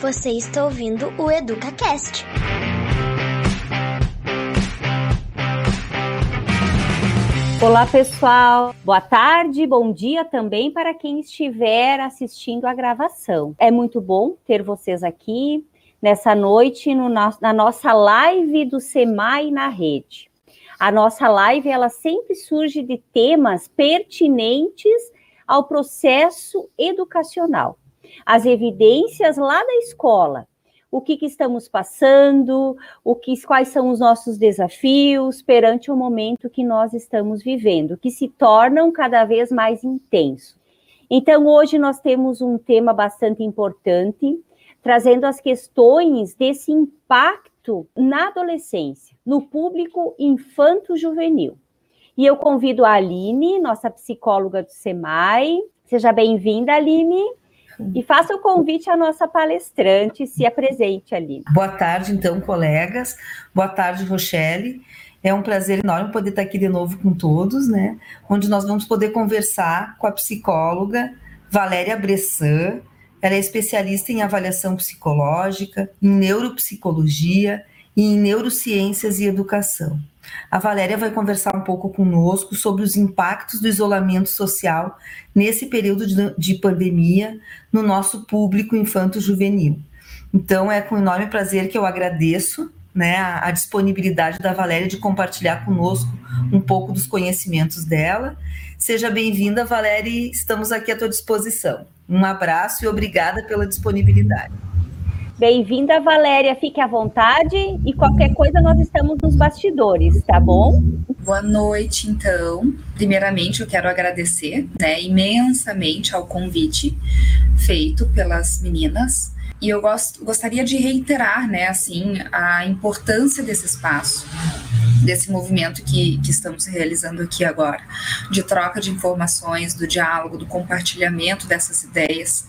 Você está ouvindo o EducaCast. Olá, pessoal. Boa tarde, bom dia também para quem estiver assistindo a gravação. É muito bom ter vocês aqui nessa noite no, na nossa live do SEMAI na rede. A nossa live ela sempre surge de temas pertinentes ao processo educacional. As evidências lá da escola, o que, que, estamos passando, o que, quais são os nossos desafios perante o momento que nós estamos vivendo, que se tornam cada vez mais intensos. Então, hoje nós temos um tema bastante importante, trazendo as questões desse impacto na adolescência, no público infanto-juvenil. E eu convido a Aline, nossa psicóloga do SEMAI. Seja bem-vinda, Aline. E faça o convite à nossa palestrante, se apresente ali. Boa tarde, então, colegas. Boa tarde, Rochelle. É um prazer enorme poder estar aqui de novo com todos, né? Onde nós vamos poder conversar com a psicóloga Valéria Bressan. Ela é especialista em avaliação psicológica, em neuropsicologia e em neurociências e educação. A Valéria vai conversar um pouco conosco sobre os impactos do isolamento social nesse período de, de pandemia no nosso público infanto-juvenil. Então, é com enorme prazer que eu agradeço né, a, a, disponibilidade da Valéria de compartilhar conosco um pouco dos conhecimentos dela. Seja bem-vinda, Valéria, estamos aqui à tua disposição. Um abraço e obrigada pela disponibilidade. Bem-vinda, Valéria. Fique à vontade e qualquer coisa nós estamos nos bastidores, tá bom? Boa noite, então. Primeiramente, eu quero agradecer né, imensamente ao convite feito pelas meninas. E eu gost, gostaria de reiterar, né, assim, a importância desse espaço desse movimento que, que estamos realizando aqui agora, de troca de informações, do diálogo, do compartilhamento dessas ideias,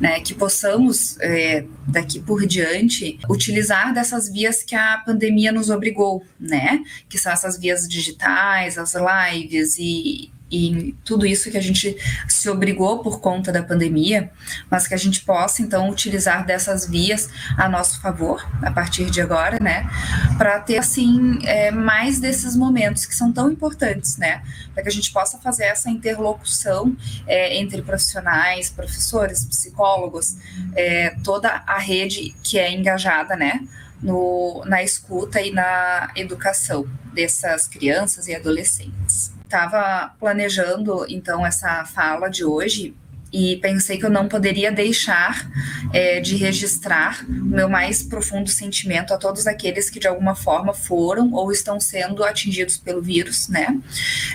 né, que possamos, é, daqui por diante, utilizar dessas vias que a pandemia nos obrigou, né, que são essas vias digitais, as lives e, e tudo isso que a gente se obrigou por conta da pandemia, mas que a gente possa então utilizar dessas vias a nosso favor a partir de agora, né, para ter assim é, mais desses momentos que são tão importantes, né, para que a gente possa fazer essa interlocução é, entre profissionais, professores, psicólogos, é, toda a rede que é engajada, né, no, na escuta e na educação dessas crianças e adolescentes estava planejando então essa fala de hoje e pensei que eu não poderia deixar é, de registrar o meu mais profundo sentimento a todos aqueles que de alguma forma foram ou estão sendo atingidos pelo vírus, né?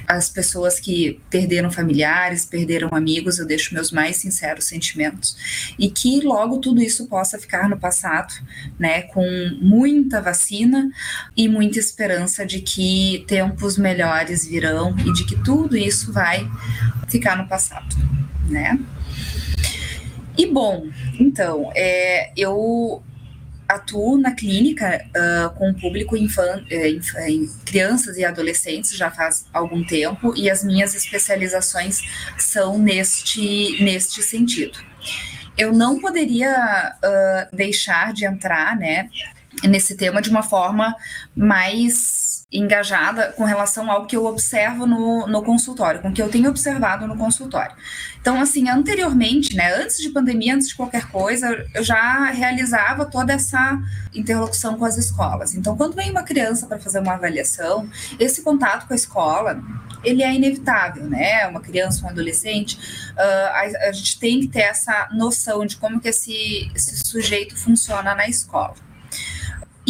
As pessoas que perderam familiares, perderam amigos, eu deixo meus mais sinceros sentimentos e que logo tudo isso possa ficar no passado, né? Com muita vacina e muita esperança de que tempos melhores virão e de que tudo isso vai ficar no passado né? E bom, então, é, eu atuo na clínica uh, com o público infan, eh, crianças e adolescentes já faz algum tempo e as minhas especializações são neste, neste sentido. Eu não poderia uh, deixar de entrar, né, nesse tema de uma forma mais engajada com relação ao que eu observo no, no consultório, com o que eu tenho observado no consultório. Então, assim, anteriormente, né, antes de pandemia, antes de qualquer coisa, eu já realizava toda essa interlocução com as escolas. Então, quando vem uma criança para fazer uma avaliação, esse contato com a escola, ele é inevitável, né? Uma criança, um adolescente, uh, a, a, gente tem que ter essa noção de como que esse, esse sujeito funciona na escola.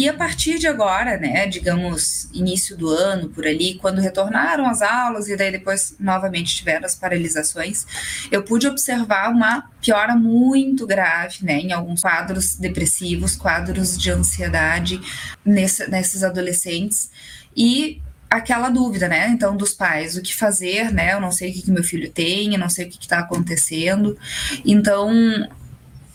E a partir de agora, né, digamos, início do ano, por ali, quando retornaram as aulas e daí depois novamente tiveram as paralisações, eu pude observar uma piora muito grave, né, em alguns quadros depressivos, quadros de ansiedade nesse, nesses adolescentes. E aquela dúvida, né? Então, dos pais, o que fazer, né? Eu não sei o que, que meu filho tem, eu não sei o que está acontecendo. Então,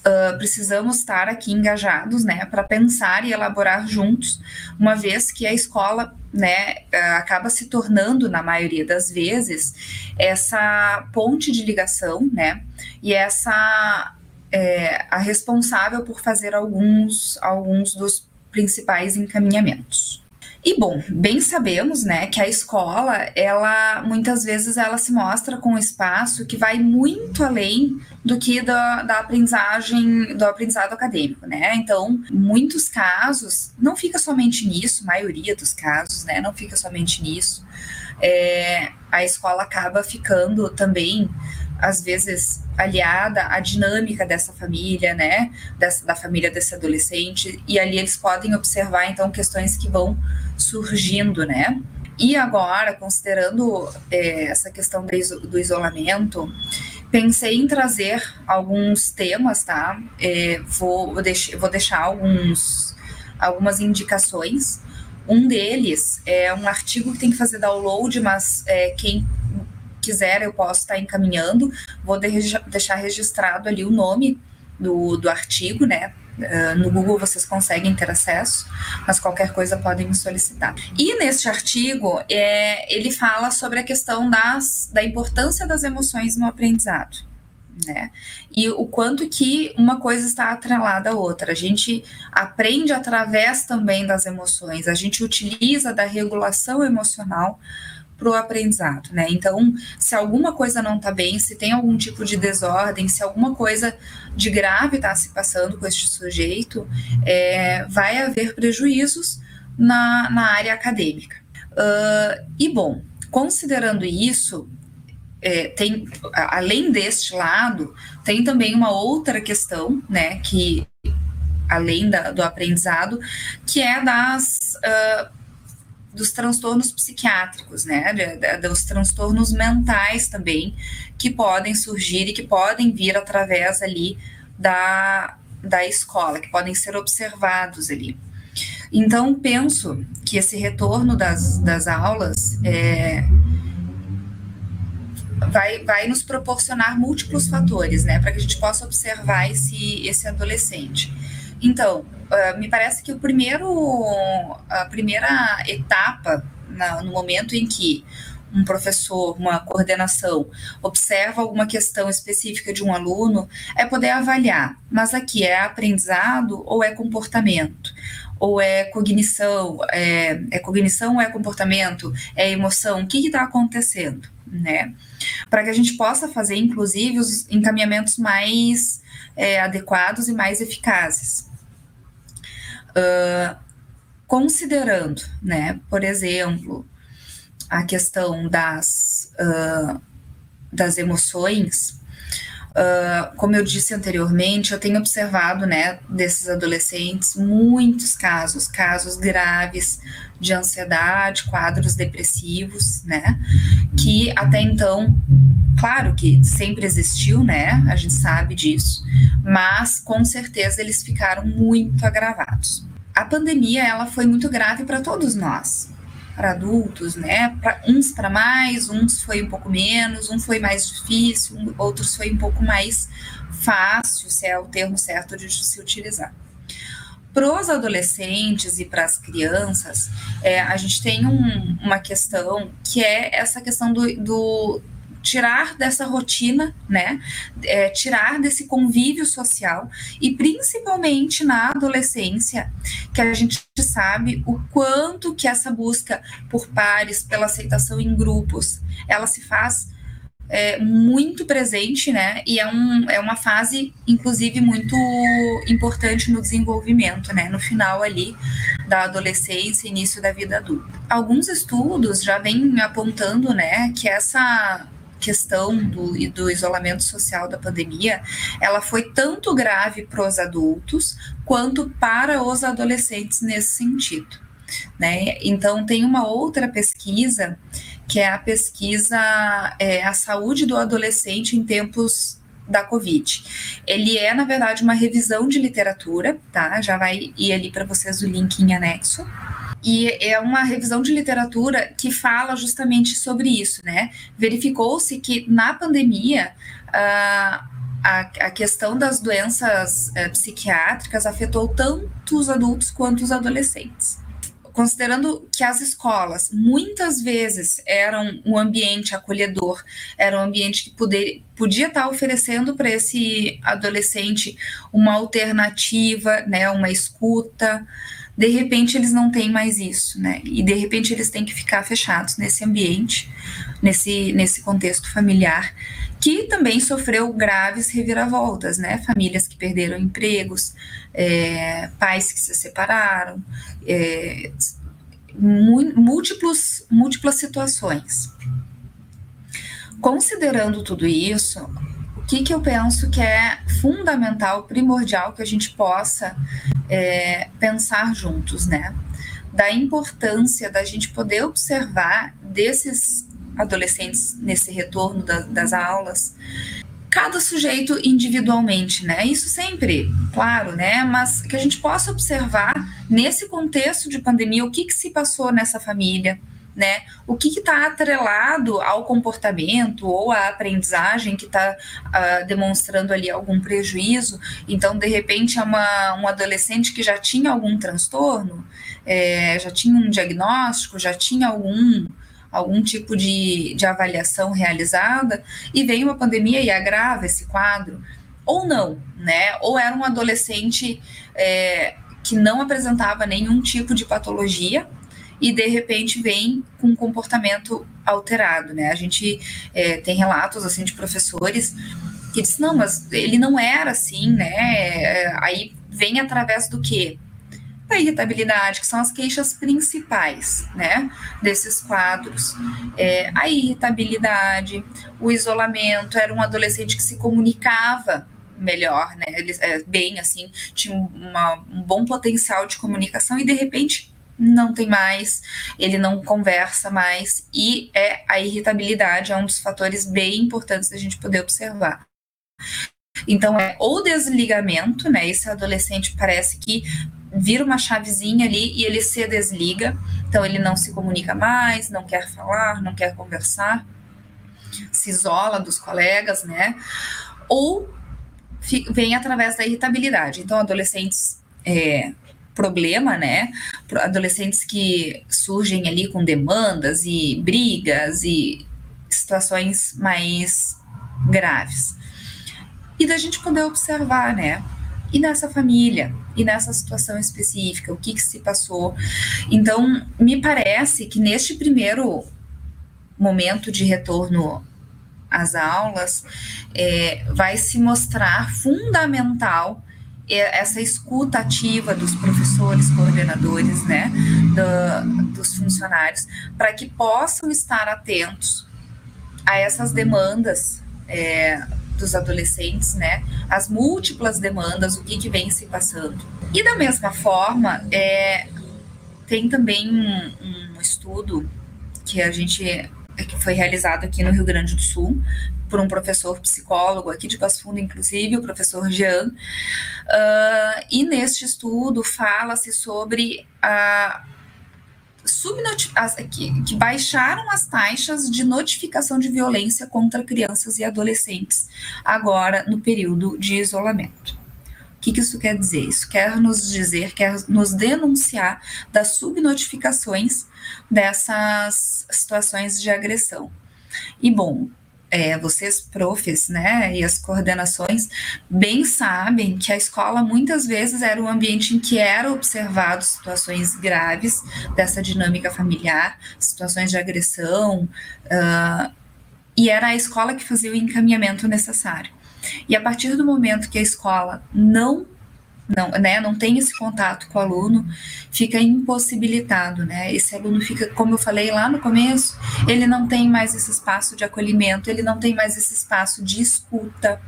uh, precisamos estar aqui engajados, né, para pensar e elaborar juntos, uma vez que a escola, né, uh, acaba se tornando, na maioria das vezes, essa ponte de ligação, né, e essa é, a responsável por fazer alguns, alguns dos principais encaminhamentos. E bom, bem sabemos, né, que a escola, ela muitas vezes ela se mostra com um espaço que vai muito além do que da, da aprendizagem, do aprendizado acadêmico, né? Então, muitos casos não fica somente nisso, maioria dos casos, né, não fica somente nisso. É, a escola acaba ficando também às vezes aliada à dinâmica dessa família, né, dessa, da família desse adolescente, e ali eles podem observar então questões que vão surgindo, né. E agora, considerando é, essa questão do isolamento, pensei em trazer alguns temas, tá? É, vou, vou, deix vou deixar alguns, algumas indicações. Um deles é um artigo que tem que fazer download, mas é, quem quiser, eu posso estar encaminhando. Vou de deixar registrado ali o nome do, do artigo, né? Uh, no Google vocês conseguem ter acesso, mas qualquer coisa podem me solicitar. E neste artigo, é, ele fala sobre a questão das, da importância das emoções no aprendizado. Né? E o quanto que uma coisa está atrelada à outra. A gente aprende através também das emoções, a gente utiliza da regulação emocional para o aprendizado, né? Então, se alguma coisa não está bem, se tem algum tipo de desordem, se alguma coisa de grave está se passando com este sujeito, é, vai haver prejuízos na, na área acadêmica. Uh, e bom, considerando isso, é, tem além deste lado, tem também uma outra questão, né? Que além da, do aprendizado, que é das uh, dos transtornos psiquiátricos, né, dos transtornos mentais também, que podem surgir e que podem vir através ali da, da escola, que podem ser observados ali. Então, penso que esse retorno das, das aulas é, vai, vai nos proporcionar múltiplos fatores, né, para que a gente possa observar esse, esse adolescente. Então, uh, me parece que o primeiro, a primeira etapa, na, no momento em que um professor, uma coordenação, observa alguma questão específica de um aluno, é poder avaliar, mas aqui é aprendizado ou é comportamento? Ou é cognição, é, é cognição ou é comportamento, é emoção, o que está acontecendo, né? Para que a gente possa fazer, inclusive, os encaminhamentos mais é, adequados e mais eficazes. Uh, considerando, né, por exemplo, a questão das, uh, das emoções, uh, como eu disse anteriormente, eu tenho observado, né, desses adolescentes, muitos casos, casos graves de ansiedade, quadros depressivos, né, que até então Claro que sempre existiu, né? A gente sabe disso, mas com certeza eles ficaram muito agravados. A pandemia ela foi muito grave para todos nós, para adultos, né? Pra, uns para mais, uns foi um pouco menos, um foi mais difícil, outros foi um pouco mais fácil, se é o termo certo de se utilizar. Para os adolescentes e para as crianças, é, a gente tem um, uma questão que é essa questão do, do tirar dessa rotina, né? É, tirar desse convívio social e principalmente na adolescência, que a gente sabe o quanto que essa busca por pares, pela aceitação em grupos, ela se faz é, muito presente, né? E é, um, é uma fase, inclusive, muito importante no desenvolvimento, né? No final ali da adolescência, início da vida adulta. Alguns estudos já vêm apontando, né, que essa questão do, do isolamento social da pandemia, ela foi tanto grave para os adultos quanto para os adolescentes nesse sentido. Né? Então, tem uma outra pesquisa, que é a pesquisa é, A Saúde do Adolescente em Tempos da Covid. Ele é, na verdade, uma revisão de literatura, tá? Já vai ir ali para vocês o link em anexo. E é uma revisão de literatura que fala justamente sobre isso, né? Verificou-se que na pandemia uh, a, a, questão das doenças uh, psiquiátricas afetou tanto os adultos quanto os adolescentes. considerando que as escolas muitas vezes eram um ambiente acolhedor, era um ambiente que poder, podia estar oferecendo para esse adolescente uma alternativa, né, uma escuta. De repente eles não têm mais isso, né? E de repente eles têm que ficar fechados nesse ambiente, nesse, nesse contexto familiar que também sofreu graves reviravoltas, né? Famílias que perderam empregos, é, pais que se separaram, é, múltiplos, múltiplas situações. Considerando tudo isso, que, que eu penso que é fundamental, primordial que a gente possa é, pensar juntos, né? Da importância da gente poder observar desses adolescentes nesse retorno da, das aulas, cada sujeito individualmente, né? Isso sempre, claro, né? Mas que a gente possa observar nesse contexto de pandemia o que, que se passou nessa família, né? O que está atrelado ao comportamento ou à aprendizagem que está uh, ah, demonstrando ali algum prejuízo. Então, de repente, é uma, um adolescente que já tinha algum transtorno, é, já tinha um diagnóstico, já tinha algum algum tipo de, de avaliação realizada e vem uma pandemia e agrava esse quadro, ou não, né? Ou era um adolescente é, que não apresentava nenhum tipo de patologia e de repente vem com um comportamento alterado, né? A gente é, tem relatos assim de professores que dizem, não, mas ele não era assim, né? É, aí vem através do quê? da irritabilidade, que são as queixas principais, né, desses quadros. É, a irritabilidade, o isolamento, era um adolescente que se comunicava melhor, né, ele, é, bem, assim, tinha uma, um bom potencial de comunicação e, de repente, não tem mais, ele não conversa mais, e é a irritabilidade é um dos fatores bem importantes da gente poder observar. Então, é ou desligamento, né? Esse adolescente parece que vira uma chavezinha ali e ele se desliga. Então ele não se comunica mais, não quer falar, não quer conversar, se isola dos colegas, né? Ou vem através da irritabilidade. Então, adolescentes é, problema, né? Adolescentes que surgem ali com demandas e brigas e situações mais graves. E da gente poder observar, né? E nessa família, e nessa situação específica, o que, que se passou. Então, me parece que neste primeiro momento de retorno às aulas, é, vai se mostrar fundamental essa escuta ativa dos professores, coordenadores, né, do, dos funcionários, para que possam estar atentos a essas demandas é, dos adolescentes, né? As múltiplas demandas, o que, que vem se passando. E da mesma forma, é, tem também um, um estudo que a gente que foi realizado aqui no Rio Grande do Sul por um professor psicólogo aqui de Passo Fundo, inclusive, o professor Jean. Uh, e neste estudo fala-se sobre a que baixaram as taxas de notificação de violência contra crianças e adolescentes agora no período de isolamento. Que, que isso quer dizer? Isso quer nos dizer, quer nos denunciar das subnotificações dessas situações de agressão. E bom, é, vocês profs, né, e as coordenações bem sabem que a escola muitas vezes era um ambiente em que eram observados situações graves dessa dinâmica familiar, situações de agressão, uh, e era a escola que fazia o encaminhamento necessário. E a partir do momento que a escola não não, né, não tem esse contato com o aluno, fica impossibilitado, né? Esse aluno fica, como eu falei lá no começo, ele não tem mais esse espaço de acolhimento, ele não tem mais esse espaço de escuta,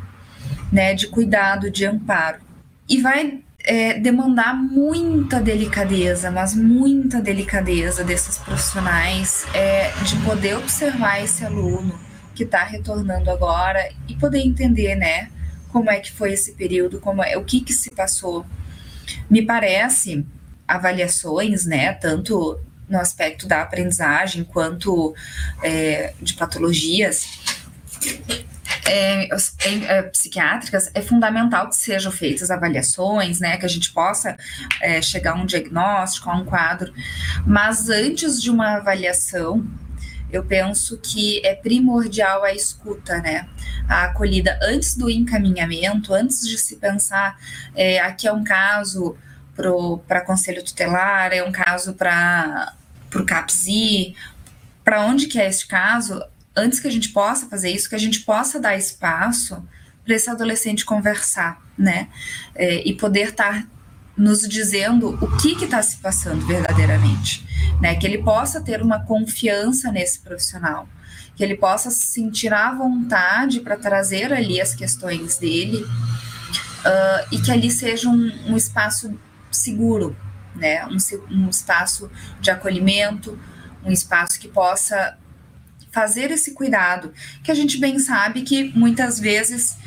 né, de cuidado, de amparo. E vai é, demandar muita delicadeza, mas muita delicadeza desses profissionais é, de poder observar esse aluno que está retornando agora e poder entender, né? como é que foi esse período, como é, o que, que se passou. Me parece avaliações, né, tanto no aspecto da aprendizagem quanto é, de patologias, é, é, psiquiátricas, é fundamental que sejam feitas avaliações, né, que a gente possa é, chegar a um diagnóstico, a um quadro, mas antes de uma avaliação, eu penso que é primordial a escuta, né? A acolhida antes do encaminhamento, antes de se pensar, é, aqui é um caso para conselho tutelar, é um caso para o CAPSI, para onde que é este caso, antes que a gente possa fazer isso, que a gente possa dar espaço para esse adolescente conversar, né? É, e poder estar tá nos dizendo o que está se passando verdadeiramente, né? Que ele possa ter uma confiança nesse profissional, que ele possa se sentir à vontade para trazer ali as questões dele uh, e que ali seja um, um espaço seguro, né? Um, um espaço de acolhimento, um espaço que possa fazer esse cuidado, que a gente bem sabe que muitas vezes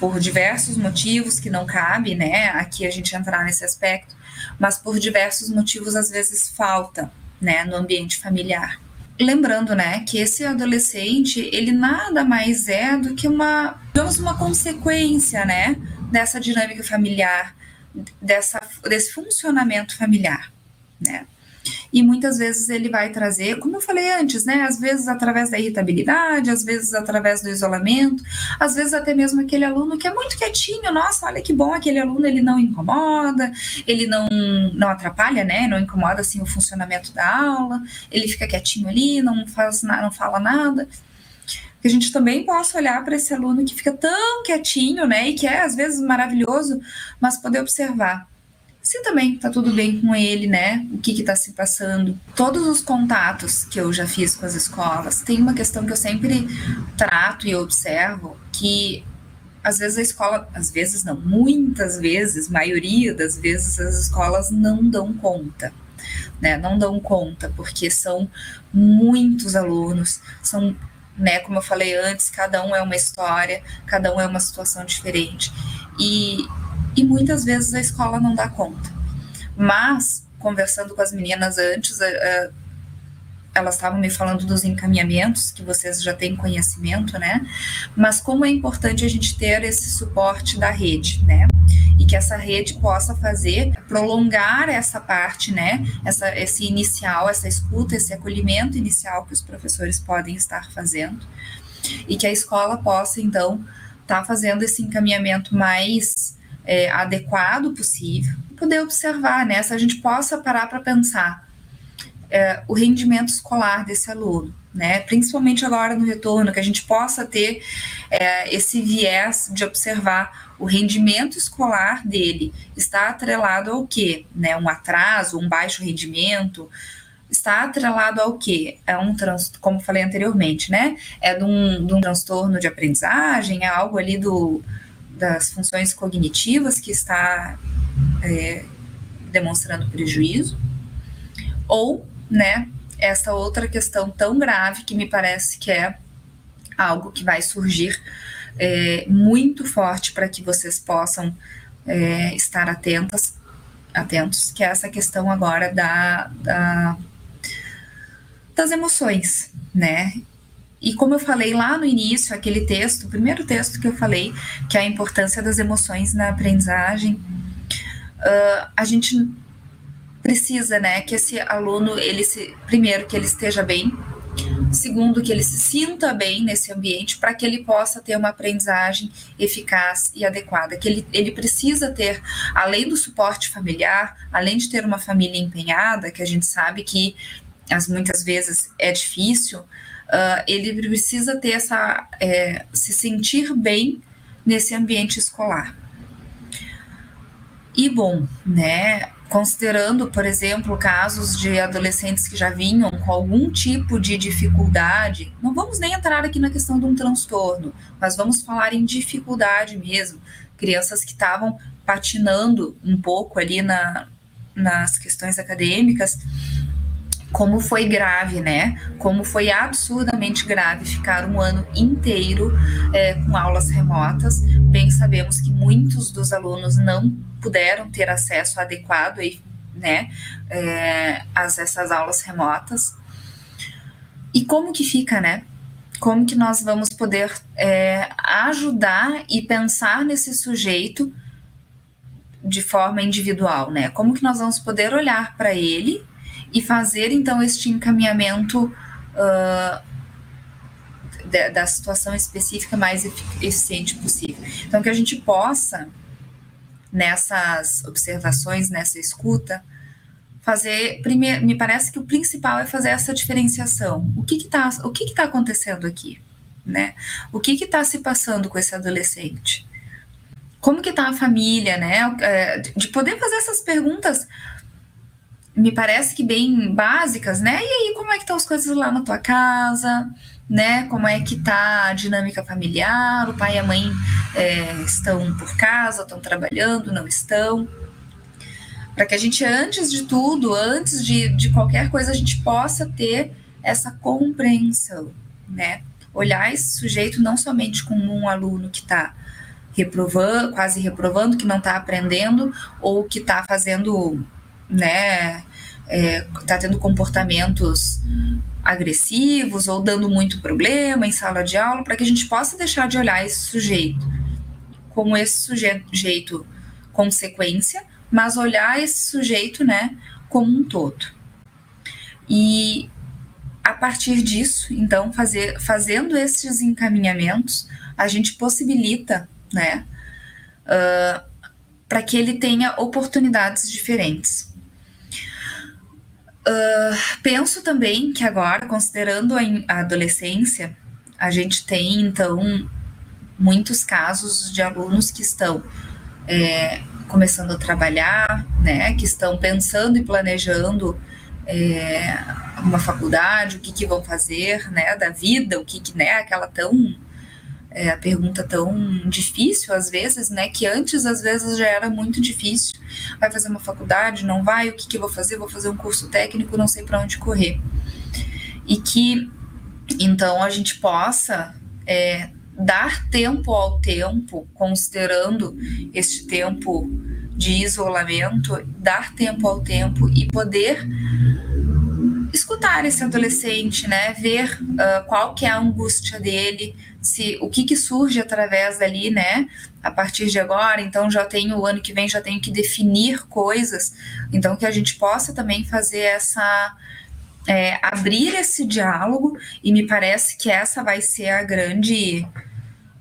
por diversos motivos que não cabe, né, aqui a gente entrar nesse aspecto, mas por diversos motivos às vezes falta, né, no ambiente familiar. Lembrando, né, que esse adolescente, ele nada mais é do que uma, digamos, uma consequência, né, dessa dinâmica familiar, dessa, desse funcionamento familiar, né. E muitas vezes ele vai trazer, como eu falei antes, né? Às vezes através da irritabilidade, às vezes através do isolamento, às vezes até mesmo aquele aluno que é muito quietinho, nossa, olha que bom, aquele aluno ele não incomoda, ele não, não atrapalha, né? Não incomoda assim o funcionamento da aula, ele fica quietinho ali, não faz não fala nada que a gente também possa olhar para esse aluno que fica tão quietinho, né, e que é às vezes maravilhoso, mas poder observar se também tá tudo bem com ele, né? O que que tá se passando. Todos os contatos que eu já fiz com as escolas, tem uma questão que eu sempre trato e observo, que às vezes a escola, às vezes não, muitas vezes, maioria das vezes as escolas não dão conta. Né, não dão conta, porque são muitos alunos, são, né, como eu falei antes, cada um é uma história, cada um é uma situação diferente. E, e muitas vezes a escola não dá conta. Mas, conversando com as meninas antes, eh, eh, elas estavam me falando dos encaminhamentos, que vocês já têm conhecimento, né? Mas como é importante a gente ter esse suporte da rede, né? E que essa rede possa fazer, prolongar essa parte, né? Essa, esse inicial, essa escuta, esse acolhimento inicial que os professores podem estar fazendo. E que a escola possa, então, estar tá fazendo esse encaminhamento mais é, adequado possível, poder observar, né? Se a gente possa parar para pensar é, o rendimento escolar desse aluno, né? Principalmente agora no retorno, que a gente possa ter é, esse viés de observar o rendimento escolar dele está atrelado ao quê? Né? Um atraso, um baixo rendimento, está atrelado ao quê? É um trans, como falei anteriormente, né? É de um, de um transtorno de aprendizagem, é algo ali do das funções cognitivas que está é, demonstrando prejuízo, ou, né, essa outra questão tão grave que me parece que é algo que vai surgir é, muito forte para que vocês possam é, estar atentas, atentos, que é essa questão agora da, da das emoções, né? E como eu falei lá no início, aquele texto, o primeiro texto que eu falei, que é a importância das emoções na aprendizagem, uh, a gente precisa, né, que esse aluno, ele se, primeiro, que ele esteja bem, segundo, que ele se sinta bem nesse ambiente para que ele possa ter uma aprendizagem eficaz e adequada, que ele, ele precisa ter, além do suporte familiar, além de ter uma família empenhada, que a gente sabe que as muitas vezes é difícil, uh, ele precisa ter essa, é, se sentir bem nesse ambiente escolar. E bom, né, considerando, por exemplo, casos de adolescentes que já vinham com algum tipo de dificuldade, não vamos nem entrar aqui na questão de um transtorno, mas vamos falar em dificuldade mesmo, crianças que estavam patinando um pouco ali na, nas questões acadêmicas, como foi grave, né? Como foi absurdamente grave ficar um ano inteiro é, com aulas remotas. Bem, sabemos que muitos dos alunos não puderam ter acesso adequado aí, né, é, a essas aulas remotas. E como que fica, né? como que nós vamos poder é, ajudar e pensar nesse sujeito de forma individual, né? Como que nós vamos poder olhar para ele e fazer então este encaminhamento uh, da, da, situação específica mais eficiente possível. Então que a gente possa nessas observações, nessa escuta, fazer primeiro, me parece que o principal é fazer essa diferenciação. O que está o que está acontecendo aqui, né? O que está se passando com esse adolescente? Como que está a família, né? É, de poder fazer essas perguntas me parece que bem básicas, né? E aí, como é que estão as coisas lá na tua casa, né? Como é que tá a dinâmica familiar? O pai e a mãe é, estão por casa, estão trabalhando, não estão? para que a gente, antes de tudo, antes de, de qualquer coisa, a gente possa ter essa compreensão, né? Olhar esse sujeito não somente como um aluno que está reprovando, quase reprovando, que não está aprendendo, ou que está fazendo, né, está é, tendo comportamentos agressivos ou dando muito problema em sala de aula, para que a gente possa deixar de olhar esse sujeito como esse sujeito consequência mas olhar esse sujeito, né, como um todo. E a partir disso, então, fazer, fazendo esses encaminhamentos, a gente possibilita, né, uh, para que ele tenha oportunidades diferentes. Uh, penso também que agora, considerando a, a adolescência, a gente tem, então, muitos casos de alunos que estão é, começando a trabalhar, né, que estão pensando e planejando é, uma faculdade, o que, que vão fazer, né, da vida, o que, que né, aquela tão é, a pergunta tão difícil às vezes, né, que antes às vezes já era muito difícil. Vai fazer uma faculdade, não vai, o que, que eu vou fazer? Vou fazer um curso técnico, não sei para onde correr. E que então a gente possa é, dar tempo ao tempo, considerando este tempo de isolamento, dar tempo ao tempo e poder escutar esse adolescente, né, ver uh, qual que é a angústia dele, se o que que surge através dali, né, a partir de agora, então já tenho o ano que vem já tenho que definir coisas, então que a gente possa também fazer essa é, abrir esse diálogo e me parece que essa vai ser a grande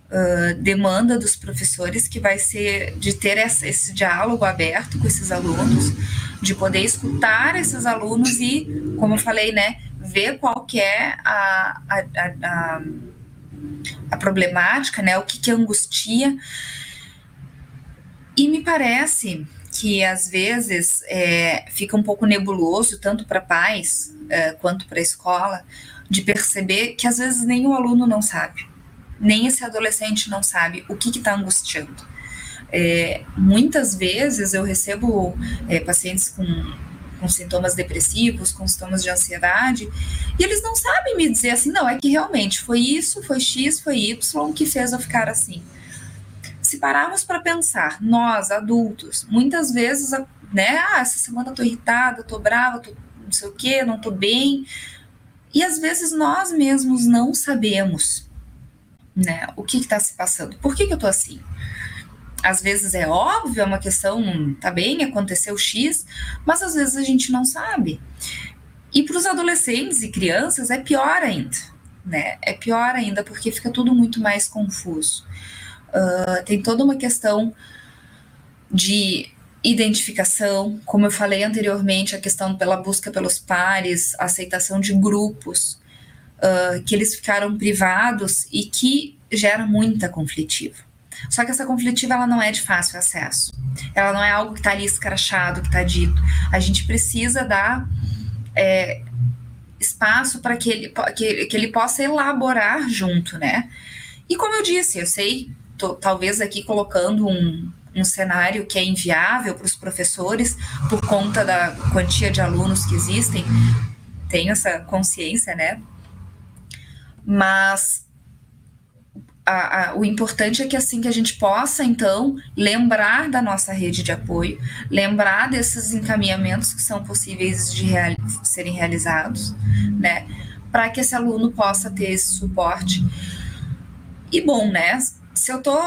uh, demanda dos professores, que vai ser de ter essa, esse diálogo aberto com esses alunos, de poder escutar esses alunos e, como eu falei, né, ver qual que é a, a, a, a problemática, né, o que, que angustia. E me parece que às vezes é, fica um pouco nebuloso, tanto para pais é, quanto para a escola, de perceber que às vezes nem o aluno não sabe nem esse adolescente não sabe o que está angustiando. É, muitas vezes eu recebo é, pacientes com, com sintomas depressivos, com sintomas de ansiedade, e eles não sabem me dizer assim, não, é que realmente foi isso, foi X, foi Y que fez eu ficar assim. Se pararmos para pensar, nós, adultos, muitas vezes, né, ah, essa semana eu tô irritada, tô brava, tô não sei o que, não tô bem, e às vezes nós mesmos não sabemos né? O que está se passando? Por que, que eu estou assim? Às vezes é óbvio, é uma questão, tá bem, aconteceu X, mas às vezes a gente não sabe. E para os adolescentes e crianças é pior ainda, né? É pior ainda porque fica tudo muito mais confuso. Uh, tem toda uma questão de identificação, como eu falei anteriormente, a questão pela busca pelos pares, aceitação de grupos uh, que eles ficaram privados e que gera muita conflitiva. Só que essa conflitiva ela não é de fácil acesso. Ela não é algo que está ali escrachado, que está dito. A gente precisa dar é, espaço para que ele, que, que ele possa elaborar junto, né? E como eu disse, eu sei, tô, talvez aqui colocando um, um cenário que é inviável para os professores por conta da quantia de alunos que existem, tenho essa consciência, né? Mas a, a, o importante é que assim que a gente possa, então, lembrar da nossa rede de apoio, lembrar desses encaminhamentos que são possíveis de serem realizados, né? para que esse aluno possa ter esse suporte. E bom, né? Se eu tô,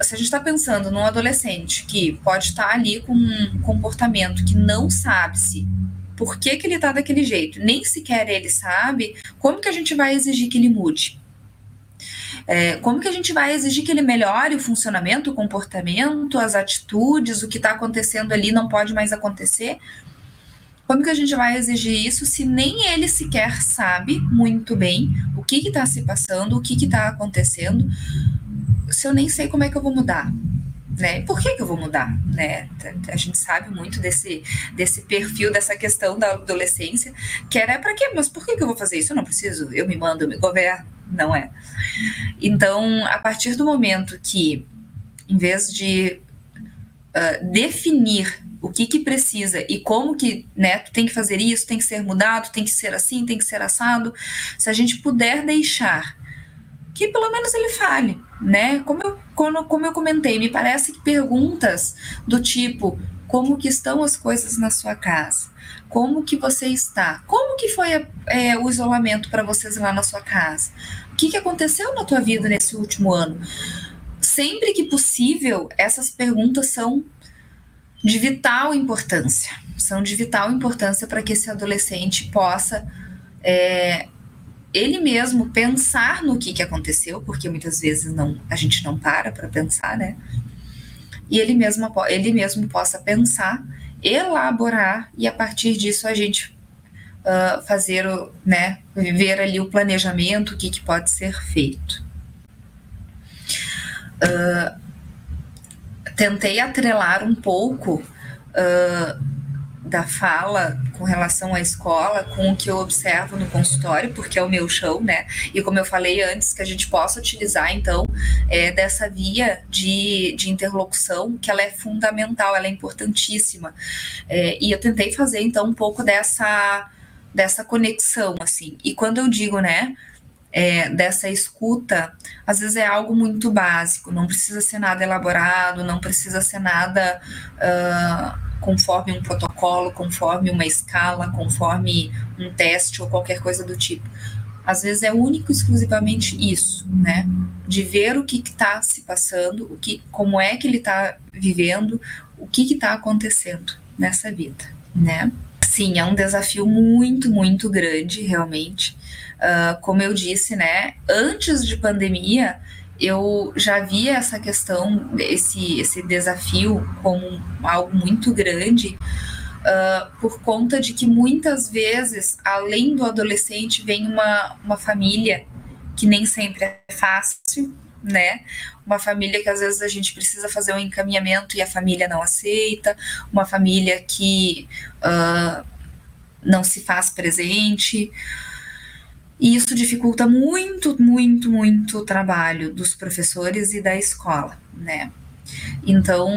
se a gente está pensando num adolescente que pode estar tá ali com um comportamento que não sabe se por que, que ele está daquele jeito, nem sequer ele sabe, como que a gente vai exigir que ele mude? É, como que a gente vai exigir que ele melhore o funcionamento, o comportamento, as atitudes, o que está acontecendo ali não pode mais acontecer? Como que a gente vai exigir isso se nem ele sequer sabe muito bem o que está se passando, o que está acontecendo, se eu nem sei como é que eu vou mudar? Né? Por que, que eu vou mudar? Né? A gente sabe muito desse, desse perfil, dessa questão da adolescência, que era para quê? Mas por que, que eu vou fazer isso? Eu não preciso, eu me mando, eu me governo. Não é. Então, a partir do momento que, em vez de uh, definir o que que precisa e como que, né, tu tem que fazer isso, tem que ser mudado, tem que ser assim, tem que ser assado. Se a gente puder deixar que pelo menos ele fale, né? Como eu, como, como eu comentei, me parece que perguntas do tipo como que estão as coisas na sua casa? Como que você está? Como que foi é, o isolamento para vocês lá na sua casa? O que, que aconteceu na tua vida nesse último ano? Sempre que possível, essas perguntas são de vital importância. São de vital importância para que esse adolescente possa é, ele mesmo pensar no que, que aconteceu, porque muitas vezes não, a gente não para para pensar, né? E ele mesmo, ele mesmo possa pensar, elaborar e a partir disso a gente uh, fazer, o, né, ver ali o planejamento, o que, que pode ser feito. Uh, tentei atrelar um pouco uh, da fala com relação à escola com o que eu observo no consultório, porque é o meu chão, né? E como eu falei antes, que a gente possa utilizar, então, é, dessa via de, de interlocução, que ela é fundamental, ela é importantíssima. É, e eu tentei fazer, então, um pouco dessa, dessa conexão, assim. E quando eu digo, né, é, dessa escuta, às vezes é algo muito básico, não precisa ser nada elaborado, não precisa ser nada. Uh, conforme um protocolo, conforme uma escala, conforme um teste ou qualquer coisa do tipo. Às vezes é único exclusivamente isso, né? De ver o que está se passando, o que, como é que ele está vivendo, o que está acontecendo nessa vida, né? Sim, é um desafio muito, muito grande, realmente. Uh, como eu disse, né? Antes de pandemia, eu já via essa questão, esse, esse desafio como algo muito grande, uh, por conta de que muitas vezes, além do adolescente, vem uma, uma família que nem sempre é fácil, né? Uma família que às vezes a gente precisa fazer um encaminhamento e a família não aceita, uma família que uh, não se faz presente. E isso dificulta muito, muito, muito o trabalho dos professores e da escola, né? Então,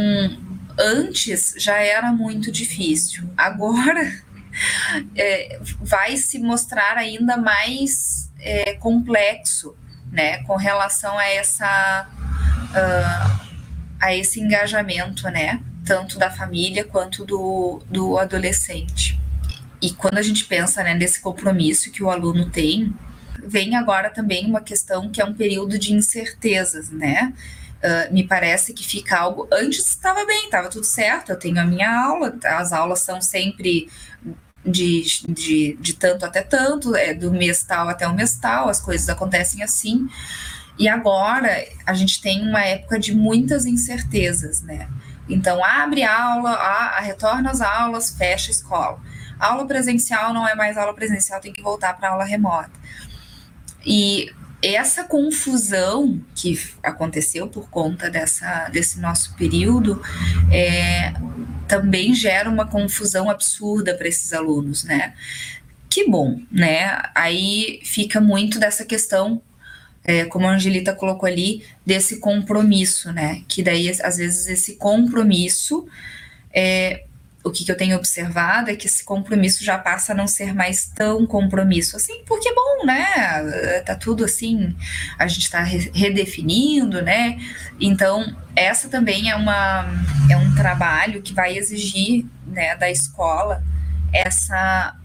antes já era muito difícil. Agora é, vai se mostrar ainda mais é, complexo, né, com relação a essa uh, a esse engajamento, né, tanto da família quanto do, do adolescente. E quando a gente pensa né, nesse compromisso que o aluno tem, vem agora também uma questão que é um período de incertezas, né? Uh, me parece que fica algo. Antes estava bem, estava tudo certo, eu tenho a minha aula, as aulas são sempre de, de, de tanto até tanto, é do mês tal até o mês tal, as coisas acontecem assim. E agora a gente tem uma época de muitas incertezas, né? Então, abre aula, a, a retorna as aulas, fecha a escola aula presencial não é mais aula presencial, tem que voltar para aula remota. E essa confusão que aconteceu por conta dessa, desse nosso período é, também gera uma confusão absurda para esses alunos, né? Que bom, né? Aí fica muito dessa questão, é, como a Angelita colocou ali, desse compromisso, né? Que daí, às vezes, esse compromisso é, o que, que, eu tenho observado é que esse compromisso já passa a não ser mais tão compromisso assim, porque bom, né? Tá tudo assim, a gente está redefinindo, né? Então, essa também é uma é um trabalho que vai exigir, né, da escola essa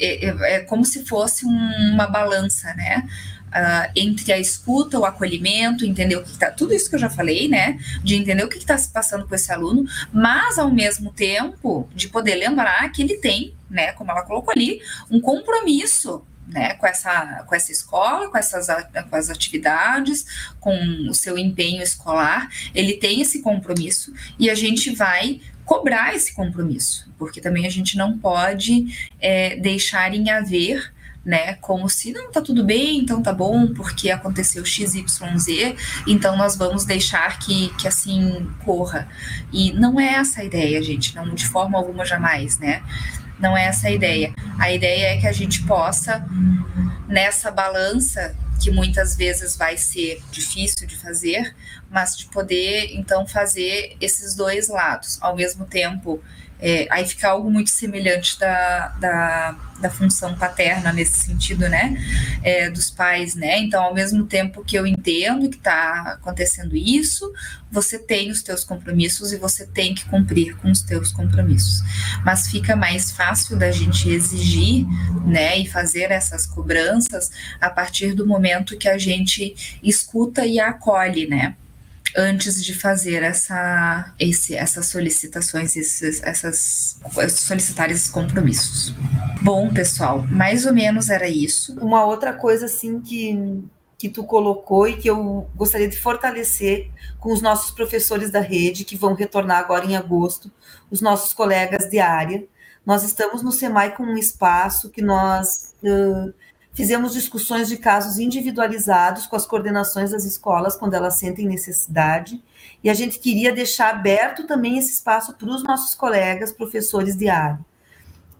é, é, é como se fosse um, uma balança, né? Uh, entre a escuta, o acolhimento, entender o que está, tudo isso que eu já falei, né? De entender o que está se passando com esse aluno, mas ao mesmo tempo de poder lembrar que ele tem, né? Como ela colocou ali, um compromisso. Né, com, essa, com essa escola, com essas com as atividades, com o seu empenho escolar, ele tem esse compromisso e a gente vai cobrar esse compromisso, porque também a gente não pode é, deixar em haver né? Como se não tá tudo bem, então tá bom, porque aconteceu XYZ, então nós vamos deixar que, que assim corra. E não é essa a ideia, gente, não de forma alguma jamais, né? Não é essa a ideia. A ideia é que a gente possa, nessa balança, que muitas vezes vai ser difícil de fazer, mas de poder então fazer esses dois lados, ao mesmo tempo é, aí fica algo muito semelhante da, da, da função paterna nesse sentido, né? É, dos pais, né? Então, ao mesmo tempo que eu entendo que está acontecendo isso, você tem os teus compromissos e você tem que cumprir com os teus compromissos. Mas fica mais fácil da gente exigir, né? E fazer essas cobranças a partir do momento que a gente escuta e acolhe, né? Antes de fazer essa, esse, essas solicitações, esses, essas solicitar esses compromissos. Bom, pessoal, mais ou menos era isso. Uma outra coisa assim que que tu colocou e que eu gostaria de fortalecer com os nossos professores da rede que vão retornar agora em agosto, os nossos colegas de área. Nós estamos no SEMAI com um espaço que nós uh, Fizemos discussões de casos individualizados com as coordenações das escolas, quando elas sentem necessidade, e a gente queria deixar aberto também esse espaço para os nossos colegas, professores de área.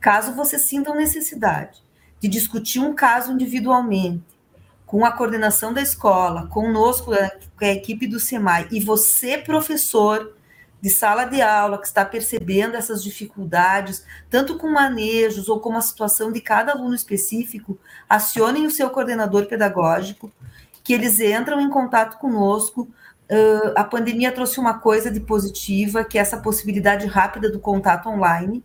Caso vocês sintam necessidade de discutir um caso individualmente, com a coordenação da escola, conosco, com a equipe do SEMAI, e você, professor, de sala de aula que está percebendo essas dificuldades, tanto com manejos ou com a situação de cada aluno específico, acionem o seu coordenador pedagógico, que eles entram em contato conosco. Uh, a pandemia trouxe uma coisa de positiva, que é essa possibilidade rápida do contato online.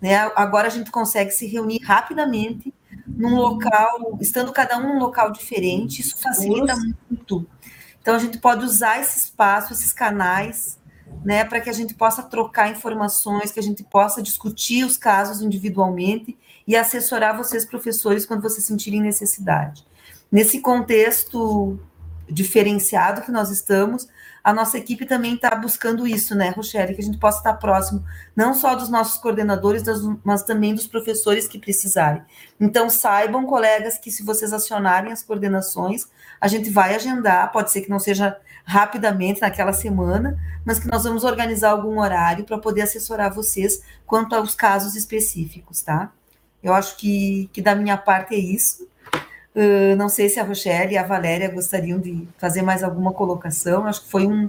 Né? Agora a gente consegue se reunir rapidamente num local, estando cada um num local diferente, isso facilita muito. Então a gente pode usar esse espaço, esses canais né, para que a gente possa trocar informações, que a gente possa discutir os casos individualmente e assessorar vocês, professores, quando vocês sentirem necessidade. Nesse contexto diferenciado que nós estamos, a nossa equipe também está buscando isso, né, Rochelle, que a gente possa estar próximo, não só dos nossos coordenadores, mas também dos professores que precisarem. Então, saibam, colegas, que se vocês acionarem as coordenações, a gente vai agendar, pode ser que não seja rapidamente naquela semana, mas que nós vamos organizar algum horário para poder assessorar vocês quanto aos casos específicos, tá? Eu acho que, que da minha parte é isso. Uh, não sei se a Rochelle e a Valéria gostariam de fazer mais alguma colocação. Acho que foi um,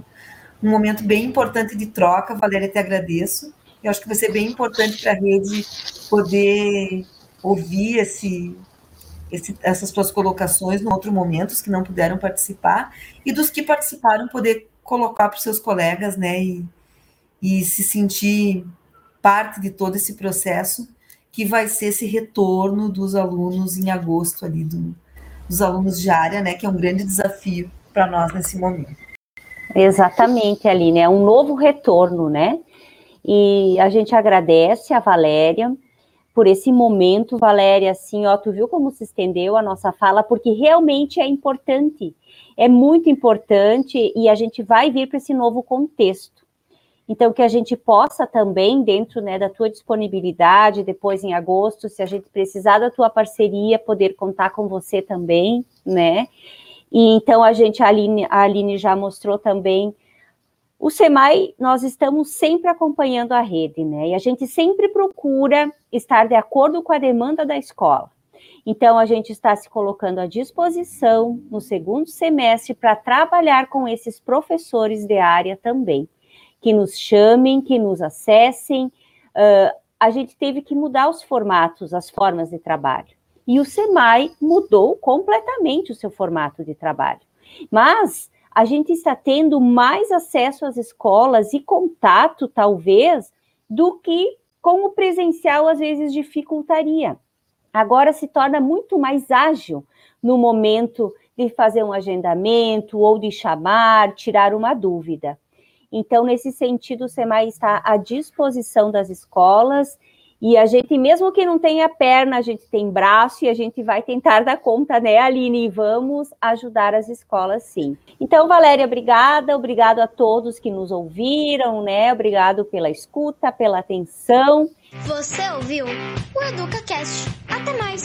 um momento bem importante de troca. Valéria, te agradeço. Eu acho que vai ser bem importante para a rede poder ouvir esse, esse, essas suas colocações em outro momento, os que não puderam participar, e dos que participaram poder colocar para os seus colegas, né, e, e se sentir parte de todo esse processo que vai ser esse retorno dos alunos em agosto ali, do, dos alunos de área, né, que é um grande desafio para nós nesse momento. Exatamente, Aline, é um novo retorno, né? E a gente agradece a Valéria, por esse momento, Valéria, assim, ó, tu viu como se estendeu a nossa fala, porque realmente é importante, é muito importante e a gente vai vir para esse novo contexto. Então, que a gente possa também, dentro né, da tua disponibilidade, depois em agosto, se a gente precisar da tua parceria, poder contar com você também, né? E então a gente, a Aline, a Aline já mostrou também o SEMAI, nós estamos sempre acompanhando a rede, né? E a gente sempre procura estar de acordo com a demanda da escola. Então, a gente está se colocando à disposição no segundo semestre para trabalhar com esses professores de área também, que nos chamem, que nos acessem. Uh, a gente teve que mudar os formatos, as formas de trabalho. E o SEMAI mudou completamente o seu formato de trabalho. Mas a gente está tendo mais acesso às escolas e contato, talvez, do que com o presencial às vezes dificultaria. agora se torna muito mais ágil no momento de fazer um agendamento ou de chamar, tirar uma dúvida. Então, nesse sentido, o SEMAI está à disposição das escolas e a gente, mesmo que não tenha perna, a gente tem braço e a gente vai tentar dar conta, né, Aline? E vamos ajudar as escolas, sim. Então, Valéria, obrigada, obrigado a todos que nos ouviram, né? Obrigado pela escuta, pela atenção. Você ouviu o EducaCast. Até mais!